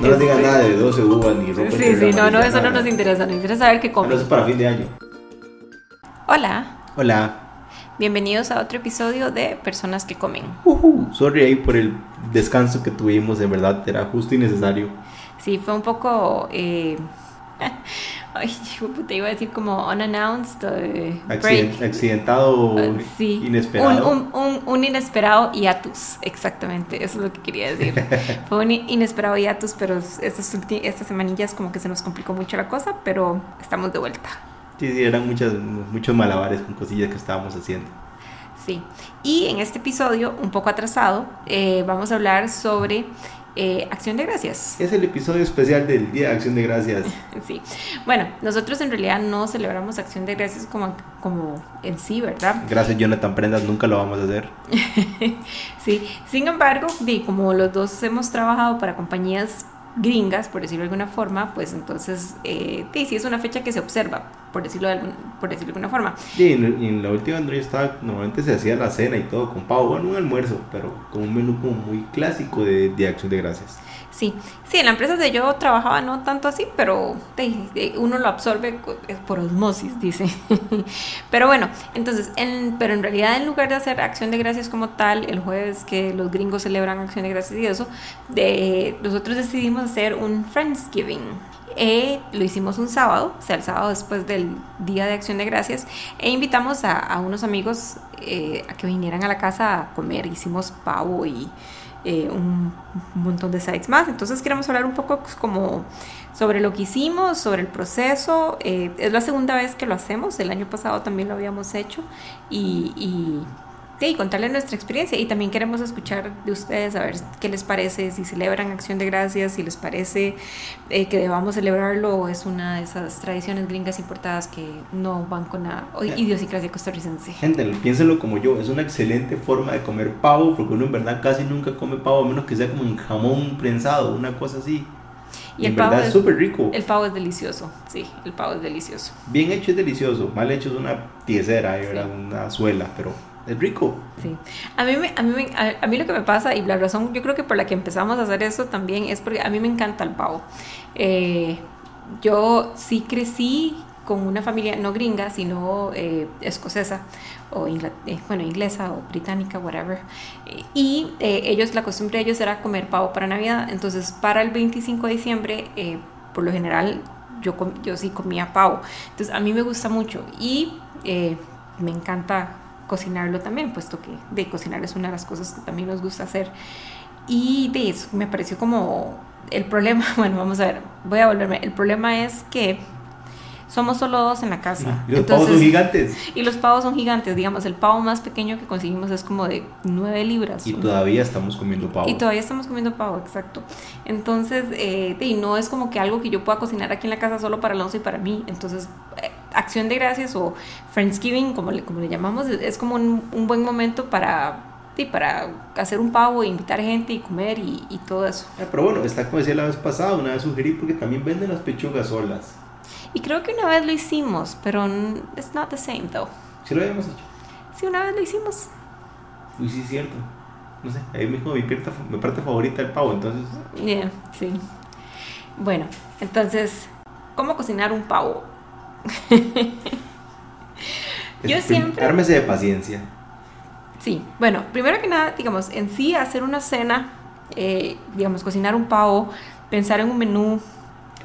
No nos digan nada de 12 uvas ni ropa. Sí, sí, no, no, eso no nos interesa. Nos interesa saber qué comen. eso es para fin de año. Hola, Hola. bienvenidos a otro episodio de Personas que Comen. Ujú. Sorry ahí por el descanso que tuvimos, de verdad, era justo y necesario. Sí, fue un poco. Eh, ay, te iba a decir como unannounced. Accident- break. accidentado, sí, inesperado. Un, un, un, un inesperado hiatus, exactamente, eso es lo que quería decir. Fue un inesperado hiatus, pero estas, estas semanillas como que se nos complicó mucho la cosa, pero estamos de vuelta. Sí, sí, eran muchas, muchos malabares con cosillas que estábamos haciendo. Sí, y en este episodio, un poco atrasado, eh, vamos a hablar sobre eh, acción de gracias. Es el episodio especial del Día de Acción de Gracias. Sí, bueno, nosotros en realidad no celebramos acción de gracias como, como en sí, ¿verdad? Gracias, Jonathan Prendas, nunca lo vamos a hacer. Sí, sin embargo, di, como los dos hemos trabajado para compañías gringas, por decirlo de alguna forma, pues entonces, eh, sí es una fecha que se observa, por decirlo de, algún- por decirlo de alguna forma. Sí, en, en la última donde yo estaba, normalmente se hacía la cena y todo con pavo, bueno, un almuerzo, pero con un menú como muy clásico de, de Acción de Gracias. Sí, sí, en la empresa donde yo trabajaba no tanto así, pero uno lo absorbe eh, por osmosis, dice. pero bueno, entonces, en, pero en realidad en lugar de hacer acción de gracias como tal, el jueves que los gringos celebran acción de gracias y eso, de, nosotros decidimos hacer un Friendsgiving. Eh, lo hicimos un sábado, o sea, el sábado después del Día de Acción de Gracias, e invitamos a, a unos amigos eh, a que vinieran a la casa a comer. Hicimos pavo y eh, un, montón de sites más. Entonces queremos hablar un poco pues, como sobre lo que hicimos, sobre el proceso. Eh, es la segunda vez que lo hacemos, el año pasado también lo habíamos hecho y, y, sí, contarles nuestra experiencia y también queremos escuchar de ustedes a ver qué les parece, si celebran acción de gracias, si les parece eh, que debamos celebrarlo o es una de esas tradiciones gringas importadas que no van con la o- idiosincrasia costarricense. Gente, piénsenlo como yo, es una excelente forma de comer pavo, porque uno en verdad casi nunca come pavo, a menos que sea como un jamón prensado, una cosa así. Y en el pavo verdad es es- súper rico. El pavo es delicioso, sí, el pavo es delicioso. Bien hecho es delicioso, mal hecho es una tiesera, Sí. una suela, pero es rico. Sí. A mí, a, mí a, a mí lo que me pasa, y la razón yo creo que por la que empezamos a hacer eso también es porque a mí me encanta el pavo. Eh, yo sí crecí con una familia no gringa, sino eh, escocesa, o eh, bueno, inglesa o británica, whatever. Y eh, ellos, la costumbre de ellos era comer pavo para Navidad. Entonces, para el 25 de diciembre, eh, por lo general, yo, yo sí comía pavo. Entonces, a mí me gusta mucho y eh, me encanta cocinarlo también, puesto que de cocinar es una de las cosas que también nos gusta hacer. Y de eso me pareció como el problema, bueno, vamos a ver, voy a volverme. El problema es que somos solo dos en la casa. Y los pavos son gigantes. y los pavos son gigantes, digamos, el pavo más pequeño que conseguimos es como de 9 libras. Y todavía estamos comiendo pavo. y todavía estamos comiendo pavo, exacto. Entonces, eh, y no es como que algo que yo pueda cocinar aquí en la casa solo para Alonso y para mí. Entonces, acción de gracias o Friendsgiving, como le, como le llamamos, es, como un, un buen momento para, sí, para hacer un pavo, invitar gente y comer y, y todo eso. Ah, Pero bueno, está como decía la vez pasada, una vez sugerí porque también venden las pechugas solas. Y creo que una vez lo hicimos, pero it's not the same though. Si lo habíamos hecho. Sí, una vez lo hicimos. Uy, sí, es cierto. No sé, ahí mismo mi parte, mi parte favorita del pavo, entonces. Yeah, sí. Bueno, entonces, ¿cómo cocinar un pavo? Yo siempre- Ármese de paciencia. Sí, bueno, primero que nada, digamos, en sí hacer una cena, eh, digamos, cocinar un pavo, pensar en un menú.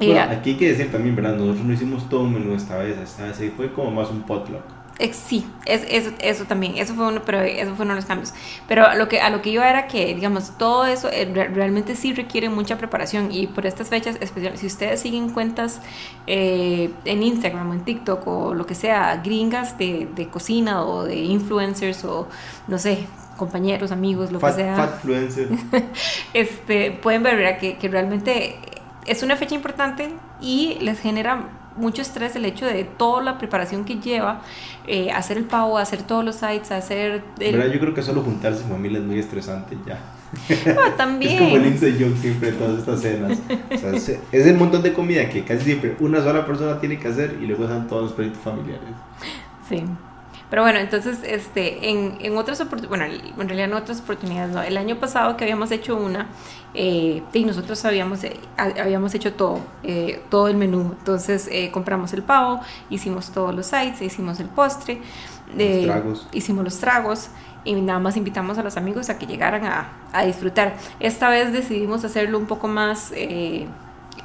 eh, Bueno, aquí hay que decir también, ¿verdad? Nosotros no hicimos todo un menú esta vez, esta vez fue como más un potluck. Ex- sí, es, eso, eso también, eso fue uno, pero eso fue uno de los cambios. Pero a lo que, a lo que iba era que, digamos, todo eso eh, re- realmente sí requiere mucha preparación y por estas fechas, especialmente si ustedes siguen cuentas eh, en Instagram o en TikTok o lo que sea, gringas de, de cocina o de influencers o no sé, compañeros, amigos, lo Fat, que sea. fatfluencer. este, pueden ver. Que, que realmente es una fecha importante y les genera mucho estrés el hecho de toda la preparación que lleva eh, hacer el pavo, hacer todos los sites, hacer el... ¿Verdad? Yo creo que solo juntarse en familia es muy estresante ya. Ah, también. Es como el inside joke siempre de todas estas cenas. O sea, es, es el montón de comida que casi siempre una sola persona tiene que hacer y luego están todos los proyectos familiares. Sí. Pero bueno, entonces, este, en, en otras oportunidades, bueno, en realidad en otras oportunidades, no. El año pasado que habíamos hecho una, eh, y nosotros habíamos, eh, habíamos hecho todo, eh, todo el menú. Entonces, compramos el pavo, hicimos todos los sites, hicimos el postre, hicimos los tragos y nada más invitamos a los amigos a que llegaran a, a disfrutar. Esta vez decidimos hacerlo un poco más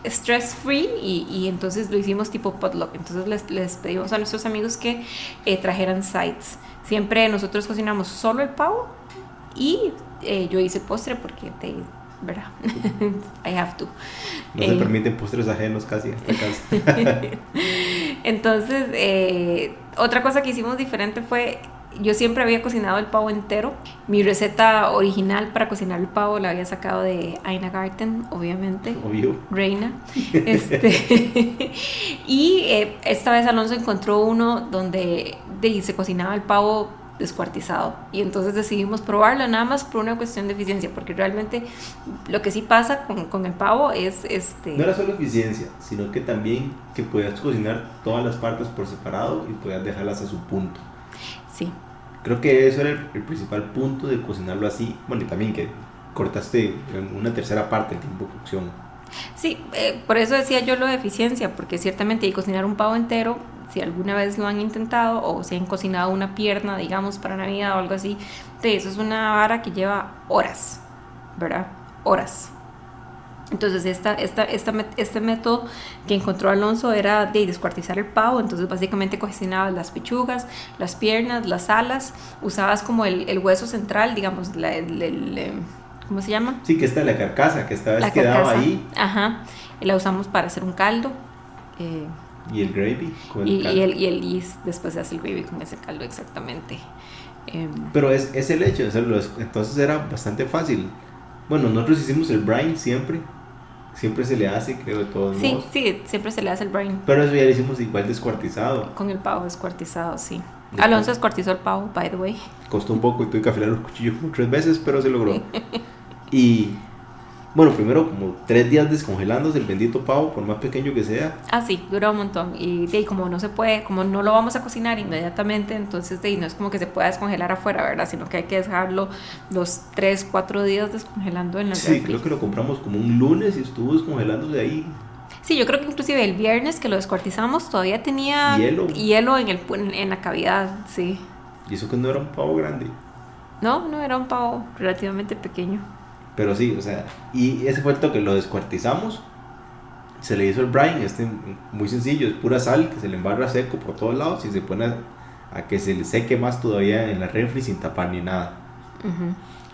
stress free y, y, entonces lo hicimos tipo potluck. Entonces les, les pedimos a nuestros amigos que eh, trajeran sides. Siempre nosotros cocinamos solo el pavo y eh, yo hice postre porque te, ¿verdad? I have to. No se eh, permiten postres ajenos casi hasta casa. Entonces, otra cosa que hicimos diferente fue yo siempre había cocinado el pavo entero. Mi receta original para cocinar el pavo la había sacado de Aina Garten, obviamente. Obvio. Reina. Este, y eh, esta vez Alonso encontró uno donde se cocinaba el pavo descuartizado. Y entonces decidimos probarlo nada más por una cuestión de eficiencia, porque realmente lo que sí pasa con, con el pavo es este... No era solo eficiencia, sino que también que podías cocinar todas las partes por separado y podías dejarlas a su punto. Sí. Creo que eso era el, principal punto de cocinarlo así. Bueno, y también que cortaste una tercera parte del tiempo de cocción. Sí, eh, por eso decía yo lo de eficiencia, porque ciertamente hay cocinar un pavo entero, si alguna vez lo han intentado o si han cocinado una pierna, digamos, para Navidad o algo así, eso es una vara que lleva horas, ¿verdad? Horas. Entonces, esta, esta, esta, este método que encontró Alonso era de descuartizar el pavo. Entonces, básicamente cocinabas las pechugas, las piernas, las alas, usabas como el, el hueso central, digamos, la, el, ¿cómo se llama? Sí, que está la carcasa, que esta vez quedaba ahí. Ajá, y la usamos para hacer un caldo. Eh, ¿Y el gravy? y, el y, el, y, el, y después se hace el gravy con ese caldo, exactamente. Em, Pero es, es el hecho, entonces era bastante fácil. Bueno, nosotros hicimos el brine siempre Siempre se le hace, creo, de todos sí, modos. Sí, sí, siempre se le hace el brain. Pero eso ya lo hicimos igual descuartizado. Con el pavo descuartizado, sí. Alonso descuartizó el pavo, by the way. Costó un poco y tuve que afilar los cuchillos como tres veces, pero se logró. y bueno, primero como tres días descongelándose el bendito pavo, por más pequeño que sea. Ah, sí, dura un montón. Y de, como no se puede, como no lo vamos a cocinar inmediatamente, entonces de, no es como que se pueda descongelar afuera, ¿verdad? Sino que hay que dejarlo los tres, cuatro días descongelando en la Sí, creo que lo compramos como un lunes y estuvo descongelándose ahí. Sí, yo creo que inclusive el viernes que lo descuartizamos todavía tenía hielo, hielo en, el, en la cavidad, sí. ¿Y eso que no era un pavo grande? No, no era un pavo relativamente pequeño. Pero sí, o sea, y ese fue el toque, lo descuartizamos, se le hizo el brine, este muy sencillo, es pura sal que se le embarra seco por todos lados y se pone a, que se le seque más todavía en la refri sin tapar ni nada.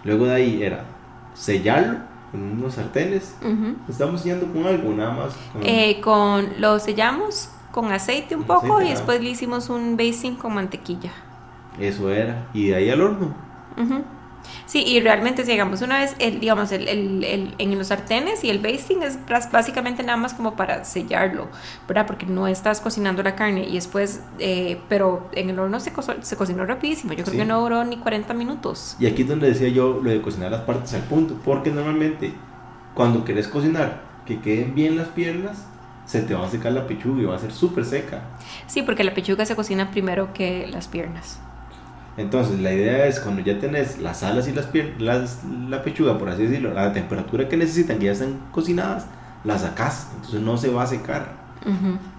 Luego de ahí era sellarlo con unos sartenes. Estamos sellando con algo, nada más. Con, eh, con lo sellamos con aceite un poco y después le hicimos un basing con mantequilla. Eso era, y de ahí al horno. Sí, y realmente, digamos, una vez, el, digamos, el, el, en los sartenes y el basting es básicamente nada más como para sellarlo, ¿verdad? Porque no estás cocinando la carne y después, eh, pero en el horno se, se cocinó rapidísimo, yo creo que no duró ni 40 minutos. Y aquí es donde decía yo lo de cocinar las partes al punto, porque normalmente cuando quieres cocinar que queden bien las piernas, se te va a secar la pechuga y va a ser súper seca. Sí, porque la pechuga se cocina primero que las piernas. Entonces, la idea es cuando ya tenés las alas y las, piernas, la pechuga, por así decirlo, a la temperatura que necesitan, que ya están cocinadas, las sacás. Entonces no se va a secar.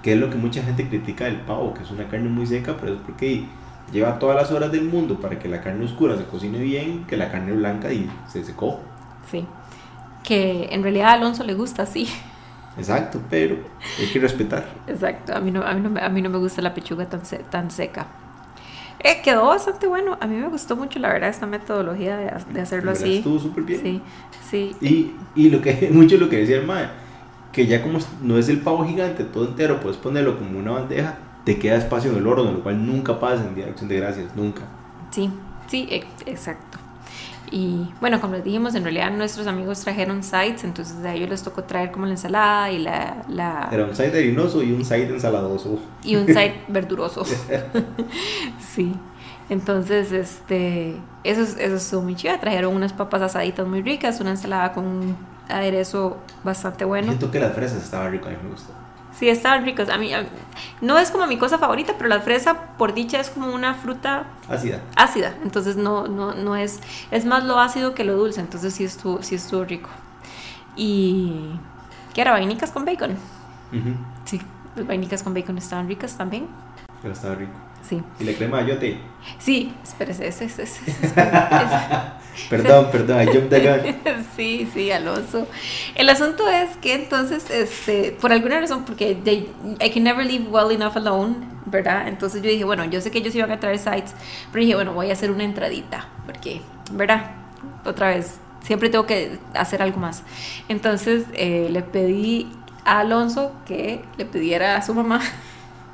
Que es lo que mucha gente critica del pavo, que es una carne muy seca, pero es porque lleva todas las horas del mundo para que la carne oscura se cocine bien, que la carne blanca y se secó. Sí. Que en realidad a Alonso le gusta así. Exacto, pero hay que respetar. Exacto, a mí no, a mí no, a mí no me gusta la pechuga tan, tan seca. Eh, quedó bastante bueno. A mí me gustó mucho, la verdad, esta metodología de, de hacerlo así. Estuvo súper bien. Sí, sí. Y, y lo que, mucho lo que decía el mae, que ya como no es el pavo gigante todo entero, puedes ponerlo como una bandeja, te queda espacio en el horno, lo cual nunca pasa en dirección de gracias, nunca. Sí, sí, exacto. Y bueno, como les dijimos, en realidad nuestros amigos trajeron sides, entonces a ellos les tocó traer como la ensalada y la... la... Era un side harinoso y un side ensaladoso. Y un side verduroso. sí. Entonces, este, eso, eso estuvo muy chido. Trajeron unas papas asaditas muy ricas, una ensalada con un aderezo bastante bueno. Siento que las fresas estaban ricas, a mí me gustó. Sí, estaban ricos. A mí, a mí- no es como mi cosa favorita, pero la fresa, por dicha, es como una fruta Ácida. ácida. Entonces no, no, no es, es más lo ácido que lo dulce. Entonces sí estuvo, sí estuvo rico. Y ¿qué era? Vainicas con bacon. Sí, las vainicas con bacon estaban ricas también. Pero estaba rico. Sí. Y la crema de ayote. Sí, espérese, ese, ese, ese, ese- Perdón, perdón, I jumped the gun. Sí, sí, Alonso. El asunto es que entonces, este, por alguna razón, porque they- I can never leave well enough alone, ¿verdad? Entonces yo dije, bueno, yo sé que ellos iban a traer sites, pero dije, bueno, voy a hacer una entradita, porque, ¿verdad? Otra vez, siempre tengo que hacer algo más. Entonces eh, le pedí a Alonso que le pidiera a su mamá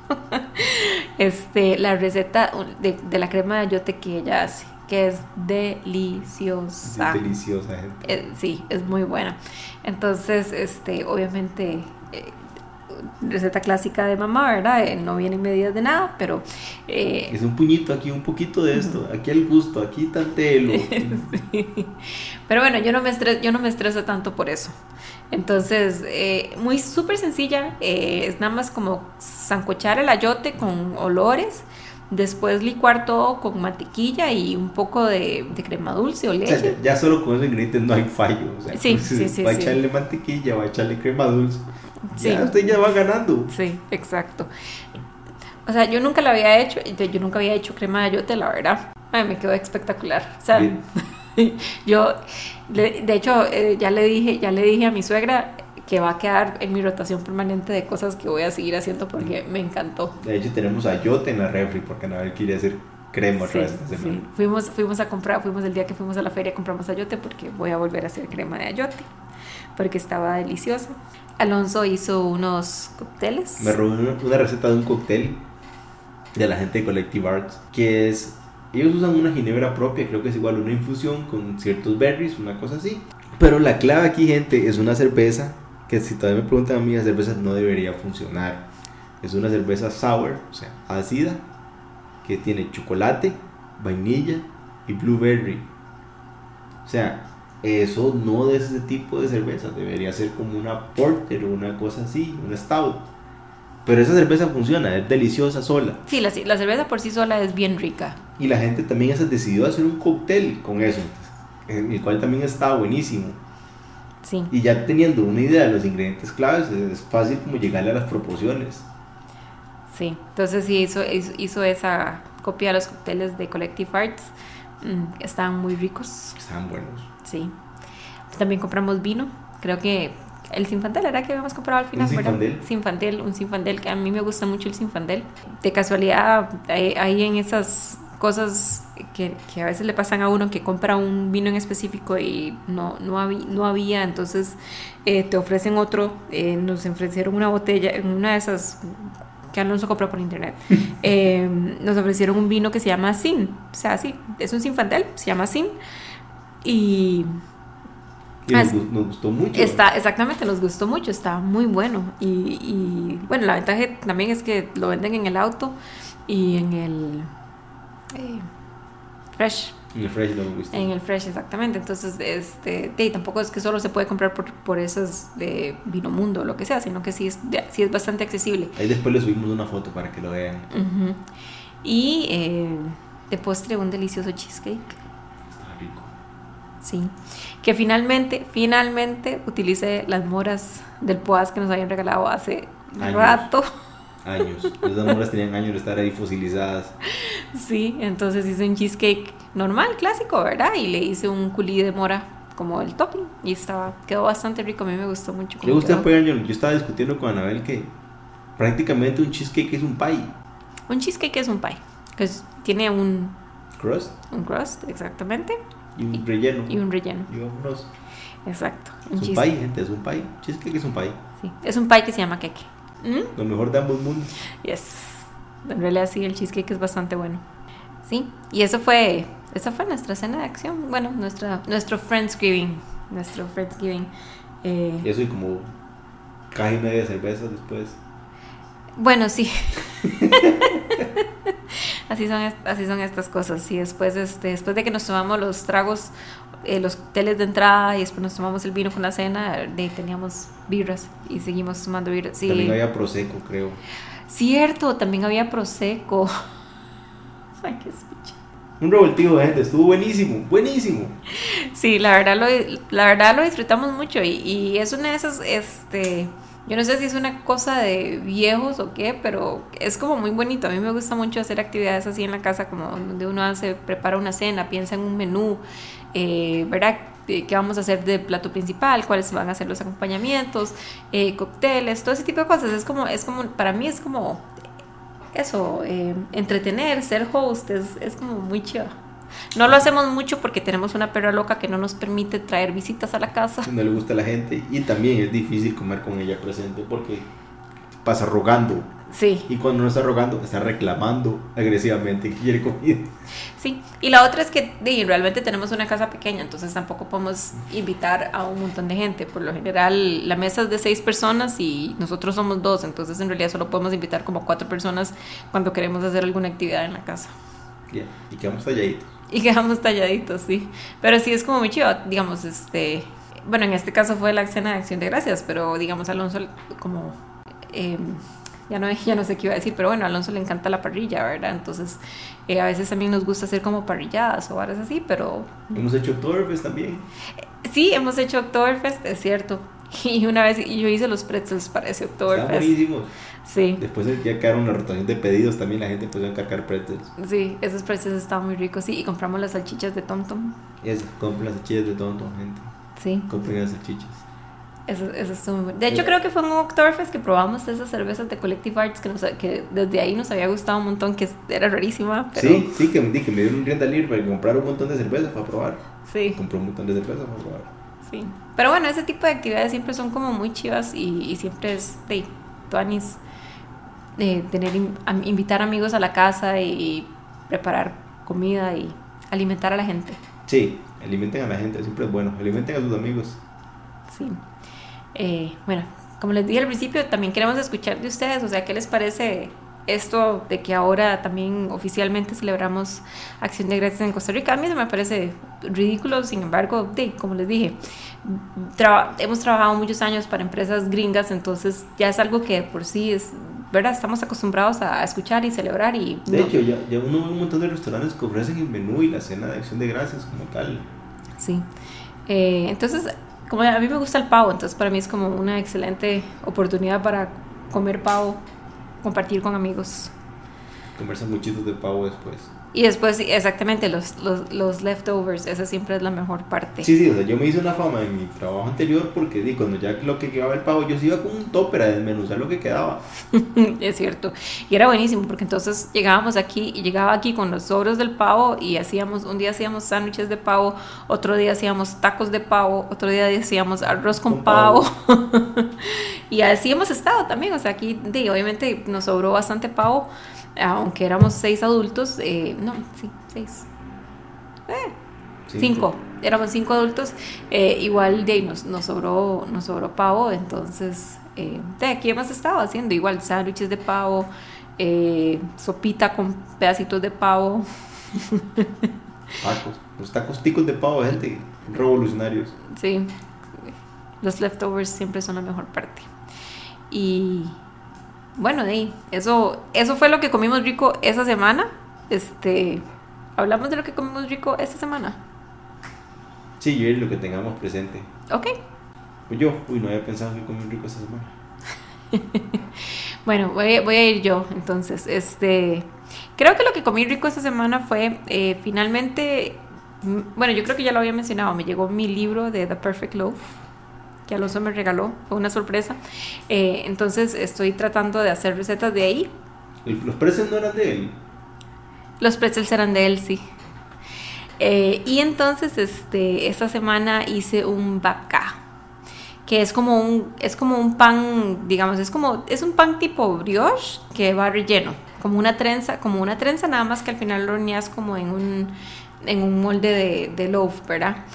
este, la receta de, de la crema de ayote que ella hace, que es Es deliciosa. deliciosa, gente. Eh, sí, es muy buena. Entonces, este, obviamente, eh, receta clásica de mamá, ¿verdad? Eh, no vienen medidas de nada, pero eh, Es un puñito aquí, un poquito de esto. Aquí al gusto, aquí tantelo. Pero bueno, yo no me estreso, yo no me estreso tanto por eso. Entonces, eh, muy súper sencilla, eh, es nada más como zancochar el ayote con olores, después licuar todo con mantequilla y un poco de, de crema dulce o O sea, leche. ya, ya solo con esos ingredientes no hay fallo. O sea, Sí, sí, sí, Va a echarle mantequilla, va a echarle crema dulce. Ya usted ya va ganando. Sí, exacto. O sea, yo nunca la había hecho, yo nunca había hecho crema de ayote, la verdad. Ay, me quedó espectacular. O sea, yo, de hecho, eh, ya le dije, ya le dije a mi suegra que va a quedar en mi rotación permanente de cosas que voy a seguir haciendo porque me encantó. De hecho, tenemos ayote en la refri porque Anabel quiere hacer crema otra Sí, vez esta sí. semana. Fuimos, fuimos a comprar, fuimos el día que fuimos a la feria, compramos ayote porque voy a volver a hacer crema de ayote porque estaba deliciosa. Alonso hizo unos cócteles. Me una, una receta de un cóctel de la gente de Collective Arts que es. Ellos usan una ginebra propia, creo que es igual una infusión con ciertos berries, una cosa así. Pero la clave aquí, gente, es una cerveza que si todavía me preguntan a mí, la cerveza no debería funcionar. Es una cerveza sour, o sea, ácida, que tiene chocolate, vainilla y blueberry. O sea, eso no es ese tipo de cerveza, debería ser como una porter o una cosa así, una stout. Pero esa cerveza funciona, es deliciosa sola. Sí, la, la cerveza por sí sola es bien rica. Y la gente también se decidió hacer un cóctel con eso, el cual también está buenísimo. Sí, Y ya teniendo una idea de los ingredientes claves, es fácil como llegarle a las proporciones. sí. Entonces sí, hizo, hizo, esa copia de los cócteles de Collective Arts. Mm, estaban muy ricos, Estaban buenos. sí. También compramos vino. Creo que el Sinfandel era que habíamos comprado al final, ¿Un ¿verdad? Zinfandel? Sinfandel, un Sinfandel, que a mí me gusta mucho el Sinfandel. De casualidad, hay, hay en esas cosas que, que a veces le pasan a uno que compra un vino en específico y no, no, había, no había, entonces eh, te ofrecen otro. Eh, nos ofrecieron una botella, en una de esas que Alonso compró por internet, eh, nos ofrecieron un vino que se llama Sin, o sea, sí, es un Sinfandel, se llama Sin. Y Y nos gustó mucho. Está, exactamente, nos gustó mucho, está muy bueno. Y, y, bueno, la ventaja también es que lo venden en el auto y en el eh, Fresh. En el fresh. En el Fresh, exactamente. Entonces, este, de- tampoco es que solo se puede comprar por, por esos de Vino Mundo o lo que sea, sino que sí es, de- sí es bastante accesible. Ahí después le subimos una foto para que lo vean. Y eh, de postre, un delicioso cheesecake. Está rico. Sí, que finalmente, finalmente utilicé las moras del Poas que nos habían regalado hace Años. rato. Años. Esas moras tenían años de estar ahí fosilizadas. Sí, entonces hice un cheesecake normal, clásico, ¿verdad? Y le hice un culí de mora como el topping y estaba, quedó bastante rico, a mí me gustó mucho. Le gusta apoyar, yo, yo estaba discutiendo con Anabel que prácticamente un cheesecake es un pie. Un cheesecake es un pie, que es- tiene un, Crust un crust, exactamente, y un relleno. y un relleno, Y vámonos. exacto. Un Es un pie, gente, es un pie. Cheesecake es un pie. Sí, es un pie que se llama queque. ¿Mm? Lo mejor de ambos mundos. Yes. En realidad sí, el cheesecake es bastante bueno. Sí, y eso fue, esa fue nuestra cena de acción. Bueno, nuestra, nuestro Friendsgiving. Nuestro Friendsgiving. Eh, Y eso y como caja y media de cerveza después. bueno, sí. así, son, así son estas cosas. Y después, este, después de que nos tomamos los tragos eh, los teles de entrada y después nos tomamos el vino con la cena, de, teníamos birras y seguimos tomando birras. Sí. También había Prosecco, creo. Cierto, también había Prosecco. Ay, qué Un revoltivo de gente, estuvo buenísimo, buenísimo. Sí, la verdad lo, la verdad lo disfrutamos mucho y, y es una de esas, este yo no sé si es una cosa de viejos o qué, pero es como muy bonito. A mí me gusta mucho hacer actividades así en la casa, como donde uno hace, prepara una cena, piensa en un menú, eh, ¿verdad? ¿Qué vamos a hacer de plato principal? ¿Cuáles van a ser los acompañamientos? Eh, cócteles, todo ese tipo de cosas. Es como, es como, para mí es como eso, eh, entretener, ser host, es, es como muy chido. No lo hacemos mucho porque tenemos una perra loca que no nos permite traer visitas a la casa. No le gusta a la gente y también es difícil comer con ella presente porque pasa rogando. Sí. Y cuando no está rogando, está reclamando agresivamente que quiere comida. Sí. Y la otra es que realmente tenemos una casa pequeña, entonces tampoco podemos invitar a un montón de gente. Por lo general, la mesa es de seis personas y nosotros somos dos, entonces en realidad solo podemos invitar como cuatro personas cuando queremos hacer alguna actividad en la casa. Bien, y quedamos talladitos. Y quedamos talladitos, sí. Pero sí es como muy chido, digamos, este... Bueno, en este caso fue la escena de Acción de Gracias, pero digamos Alonso como... Em, ya no, ya no sé qué iba a decir, pero bueno, a Alonso le encanta la parrilla, ¿verdad? Entonces, eh, a veces también nos gusta hacer como parrilladas o bares así, pero... Hemos hecho Oktoberfest también. Sí, hemos hecho Oktoberfest, es cierto. Y una vez yo hice los pretzels para ese Oktoberfest. Están buenísimos. Sí. Después ya quedaron una rotación de pedidos también, la gente empezó a encargar pretzels. Sí, esos pretzels estaban muy ricos, sí. Y compramos las salchichas de TomTom. Eso, compren las salchichas de TomTom, gente. Sí. Compren las salchichas. Eso, eso estuvo muy bueno. De hecho, creo que fue en un Oktoberfest que probamos esas cervezas de Collective Arts que, nos, que desde ahí nos había gustado un montón, que era rarísima. Pero... Sí, sí, que, que me dieron un rienda para comprar un montón de cervezas para probar. Sí. Compré un montón de cervezas para probar. Sí. Pero bueno, ese tipo de actividades siempre son como muy chivas y, y siempre es de tuanis de tener invitar amigos a la casa y preparar comida y alimentar a la gente. Sí, alimenten a la gente, siempre es bueno, alimenten a sus amigos. Sí. Eh, bueno, como les dije al principio, también queremos escuchar de ustedes, o sea, ¿qué les parece esto de que ahora también oficialmente celebramos Acción de Gracias en Costa Rica? A mí me parece ridículo, sin embargo, como les dije, hemos trabajado muchos años para empresas gringas, entonces ya es algo que por sí es ¿verdad? Estamos acostumbrados a escuchar y celebrar y... De hecho, ya, ya, uno ve un montón de restaurantes que ofrecen el menú y la cena de acción de gracias como tal. Sí. Eh, entonces, como a mí me gusta el pavo, entonces para mí es como una excelente oportunidad para comer pavo, compartir con amigos. Comerse muchitos de pavo después. Y después, exactamente, los, los, los, leftovers, esa siempre es la mejor parte. Sí, sí, o sea, yo me hice una fama en mi trabajo anterior porque di, cuando ya lo que quedaba el pavo, yo se iba con un topper a desmenuzar lo que quedaba. es cierto. Y era buenísimo porque entonces llegábamos aquí y llegaba aquí con los sobros del pavo y hacíamos, un día hacíamos sándwiches de pavo, otro día hacíamos tacos de pavo, otro día hacíamos arroz con, pavo. y así hemos estado también, o sea, aquí di, obviamente nos sobró bastante pavo aunque éramos seis adultos, eh, no, sí, seis. Eh, cinco. Éramos cinco adultos, eh, igual de nos, nos, sobró, nos sobró pavo, entonces de aquí hemos estado haciendo igual sándwiches de pavo, sopita con pedacitos de pavo. Tacos, los tacos ticos de pavo, gente, revolucionarios. Sí, los leftovers siempre son la mejor parte. Y bueno, de eso, eso fue lo que comimos rico esa semana. Este, hablamos de lo que comimos rico esta semana. Sí, yo lo que tengamos presente. Ok. Pues yo, uy, no había pensado que comí rico esta semana. bueno, voy, voy, a ir yo, entonces. Este, creo que lo que comí rico esta semana fue eh, finalmente, bueno, yo creo que ya lo había mencionado, me llegó mi libro de The Perfect Loaf que Alonso me regaló, fue una sorpresa. Eh, entonces estoy tratando de hacer recetas de ahí. ¿Los pretzels no eran de él? Los pretzels eran de él, sí. Eh, y entonces este, esta semana hice un babka, que es como un, es como un pan, digamos, es como, es un pan tipo brioche que va relleno, como una trenza, como una trenza nada más que al final lo horneas como en un, en un molde de, loaf, ¿verdad?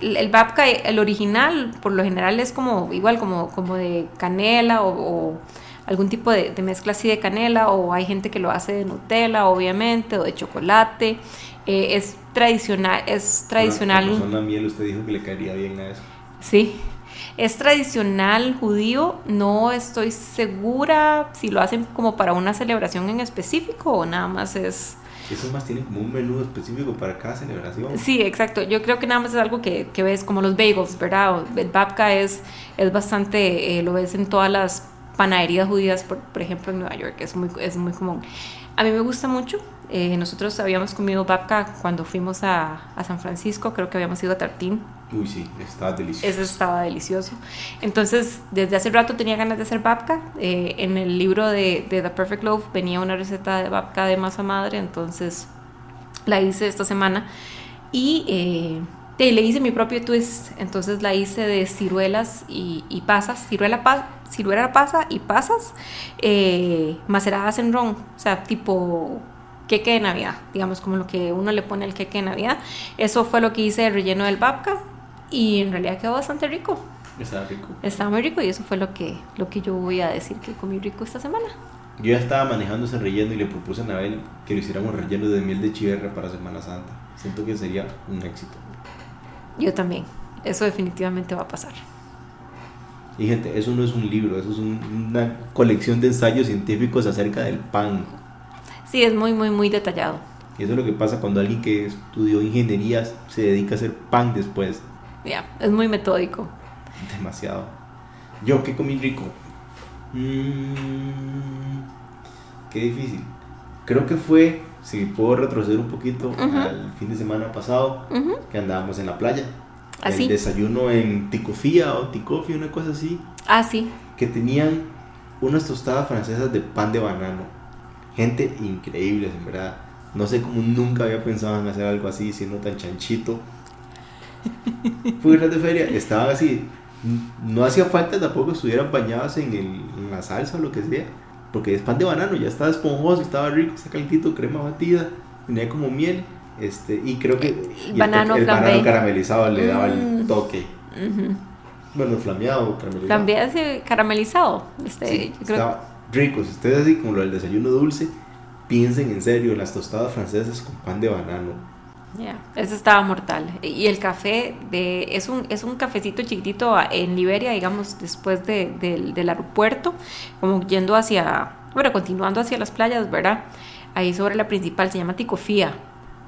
el babka, el original, por lo general es como igual como, como de canela o, algún tipo de, mezcla así de canela o hay gente que lo hace de Nutella, obviamente, o de chocolate. Eh, es tradicional, es tradicional. Una, miel usted dijo que le caería bien a eso. Sí, es tradicional judío, no estoy segura si lo hacen como para una celebración en específico o nada más es... Eso más tiene como un menú específico para cada celebración. Sí, exacto. Yo creo que nada más es algo que, que ves como los bagels, ¿verdad? El babka es, es bastante, eh, lo ves en todas las panaderías judías, por, por, ejemplo en Nueva York, es muy, es muy común. A mí me gusta mucho. Eh, nosotros habíamos comido babka cuando fuimos a, a, San Francisco, creo que habíamos ido a Tartín. Uy, sí, estaba delicioso. Eso estaba delicioso. Entonces, desde hace rato tenía ganas de hacer babka. Eh, en el libro de, de, The Perfect Loaf venía una receta de babka de masa madre, entonces la hice esta semana. Y eh, le hice mi propio twist, entonces la hice de ciruelas y, y pasas, ciruela, pa, ciruela pasa y pasas eh, maceradas en ron, o sea, tipo queque de Navidad, digamos como lo que uno le pone al queque de Navidad. Eso fue lo que hice de relleno del babka y en realidad quedó bastante rico. Estaba rico. Estaba muy rico y eso fue lo que, lo que yo voy a decir que comí rico esta semana. Yo ya estaba manejando ese relleno y le propuse a Nabel que lo hiciéramos relleno de miel de chiverre para Semana Santa. Siento que sería un éxito. Yo también. Eso definitivamente va a pasar. Y gente, eso no es un libro, eso es una colección de ensayos científicos acerca del pan. Sí, es muy, muy, muy detallado. Y eso es lo que pasa cuando alguien que estudió ingeniería se dedica a hacer pan después. Ya, es muy metódico. Demasiado. Yo que comí rico. Mm, qué difícil. Creo que fue, si puedo retroceder un poquito, al fin de semana pasado, que andábamos en la playa. ¿Ah, el desayuno en Ticofía o Ticofi, una cosa así. Ah, sí. Que tenían unas tostadas francesas de pan de banano. Gente increíble, en verdad. No sé cómo nunca había pensado en hacer algo así, siendo tan chanchito. Fui de feria, estaban así. No hacía falta tampoco estuvieran bañados en, el, en la salsa o lo que sea. Porque es pan de banano, ya estaba esponjoso, estaba rico, está calentito, crema batida, tenía como miel. Este, y creo que el, banano, el, banano caramelizado le daba el mm. toque. Bueno, flameado, caramelizado. También caramelizado. Este, sí, estaba rico. Si ustedes así como lo del desayuno dulce, piensen en serio en las tostadas francesas con pan de banano. Ya, eso estaba mortal. Y el café de, es, un, es un cafecito chiquitito en Liberia, digamos, después de, del aeropuerto, como yendo hacia, bueno, continuando hacia las playas, ¿verdad? Ahí sobre la principal, se llama Ticofía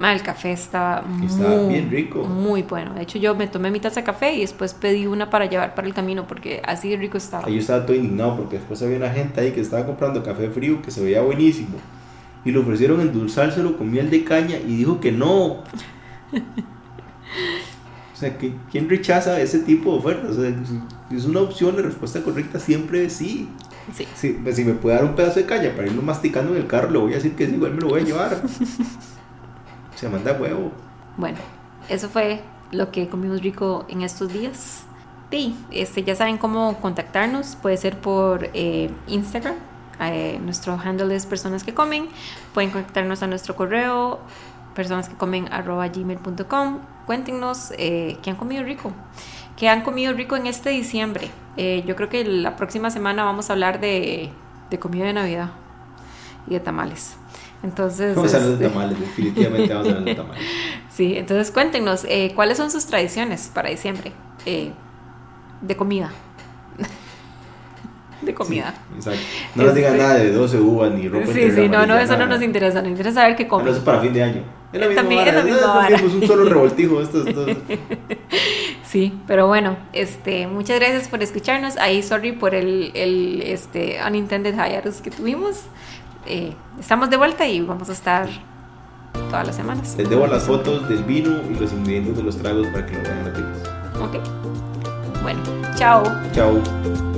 el café estaba, muy, bien rico. Muy bueno. De hecho, yo me tomé mi taza de café y después pedí una para llevar para el camino porque así de rico estaba. Yo estaba todo indignado porque después había una gente ahí que estaba comprando café frío que se veía buenísimo. Y le ofrecieron endulzárselo con miel de caña y dijo que no. o sea, ¿quién rechaza ese tipo de ofertas? O sea, es una opción, la respuesta correcta siempre es sí. Sí. Pues, si me puede dar un pedazo de caña para irlo masticando en el carro, le voy a decir que sí, igual me lo voy a llevar. Se manda huevo. Bueno, eso fue lo que comimos rico en estos días. Sí, este, ya saben cómo contactarnos. Puede ser por eh, Instagram. Eh, nuestro handle es personas que comen. Pueden contactarnos a nuestro correo personas que comen gmail.com. Cuéntenos eh, qué han comido rico. ¿Qué han comido rico en este diciembre? yo creo que la próxima semana vamos a hablar de, de comida de Navidad y de tamales. Entonces, vamos a hablar de este, tamales, definitivamente vamos a hablar de tamales. sí, entonces cuéntenos, eh, ¿cuáles son sus tradiciones para diciembre eh, de comida? De comida. exacto. No nos digan este, nada de 12 uvas ni ropa. Sí, sí, no, no, eso no nos interesa, nos interesa saber qué comen. Pero eso es para fin de año. Es la misma También es la misma vara. Es un solo revoltijo estos dos. Sí, pero bueno, este, muchas gracias por escucharnos. Ahí, sorry por el, el este, unintended hiatus que tuvimos. Eh, estamos de vuelta y vamos a estar todas las semanas. Les debo las fotos del vino y los ingredientes de los tragos para que lo vean a Ok. Bueno, chao. Chao.